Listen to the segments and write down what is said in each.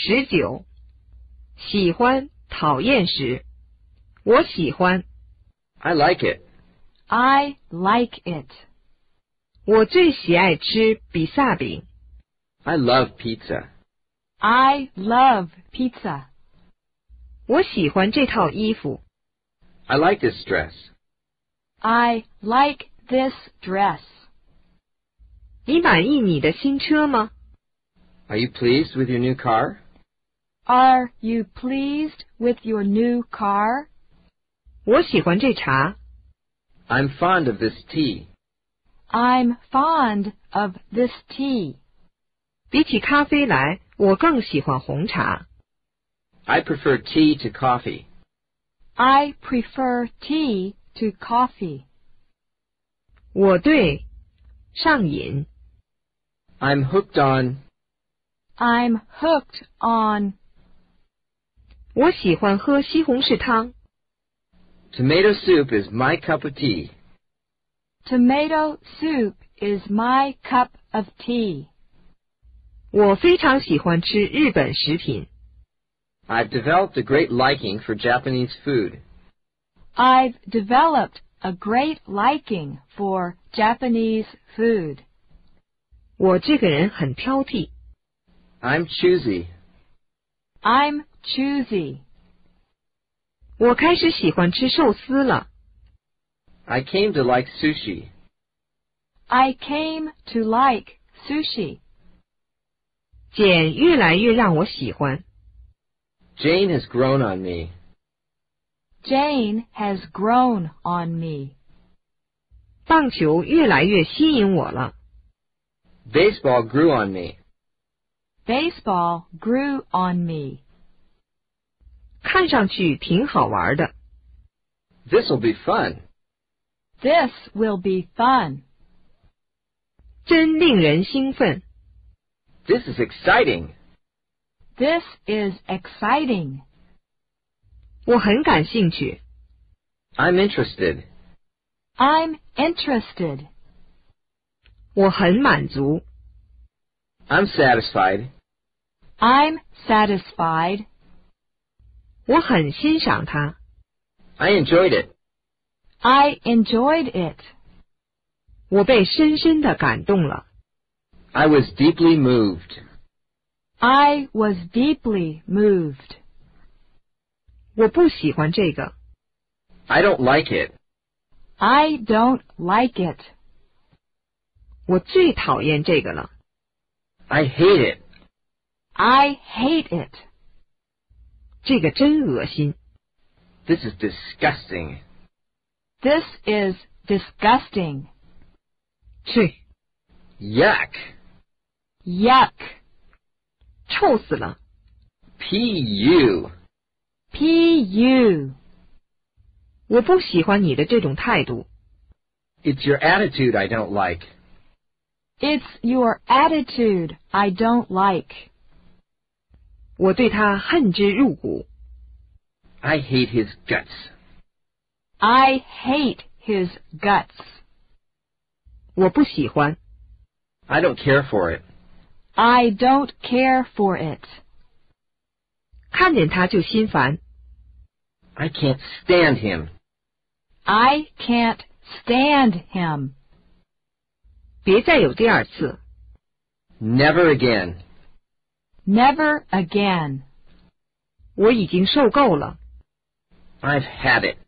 十九，喜欢、讨厌时，我喜欢。 I like it. I like it. 我最喜爱吃比萨饼。 I love pizza. I love pizza. 我喜欢这套衣服。 I like this dress. I like this dress. 你满意你的新车吗？ Are you pleased with your new car? Are you pleased with your new car? 我喜欢这茶。 I'm fond of this tea. I'm fond of this tea. 比起咖啡来，我更喜欢红茶。 I prefer tea to coffee. I prefer tea to coffee. 我对上瘾。 I'm hooked on. I'm hooked on. 我喜欢喝西红柿汤。 Tomato soup is my cup of tea. Tomato soup is my cup of tea. 我非常喜欢吃日本食品。 I've developed a great liking for Japanese food. I've developed a great liking for Japanese food. 我这个人很挑剔。 I'm choosy. I'm choosy. 我开始喜欢吃寿司了。 I came to like sushi. I came to like sushi. 简越来越让我喜欢。 Jane has grown on me. Jane has grown on me. 棒球越来越吸引我了。 Baseball grew on me. Baseball grew on me. 看上去挺好玩的。 This'll be fun. This will be fun. 真令人兴奋。 This is exciting. This is exciting. 我很感兴趣。 I'm interested. I'm interested. 我很满足。 I'm satisfied. I'm satisfied. 我很欣赏它。 I enjoyed it. I enjoyed it. 我被深深的感动了。 I was deeply moved. I was deeply moved. 我不喜欢这个。 I don't like it. I don't like it. 我最讨厌这个了。 I hate it. I hate it. 这个真恶心。 This is disgusting. This is disgusting. 去， Yuck. Yuck. 臭死了。 P.U. P.U. 我不喜欢你的这种态度。 It's your attitude I don't like. It's your attitude I don't like. 我对他恨之入骨。 I hate his guts. I hate his guts. 我不喜欢。 I don't care for it. I don't care for it. 看见他就心烦。 I can't stand him. I can't stand him. 别再有第二次。 Never again. Never again. 我已经受够了。 I've had it.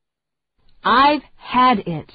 I've had it.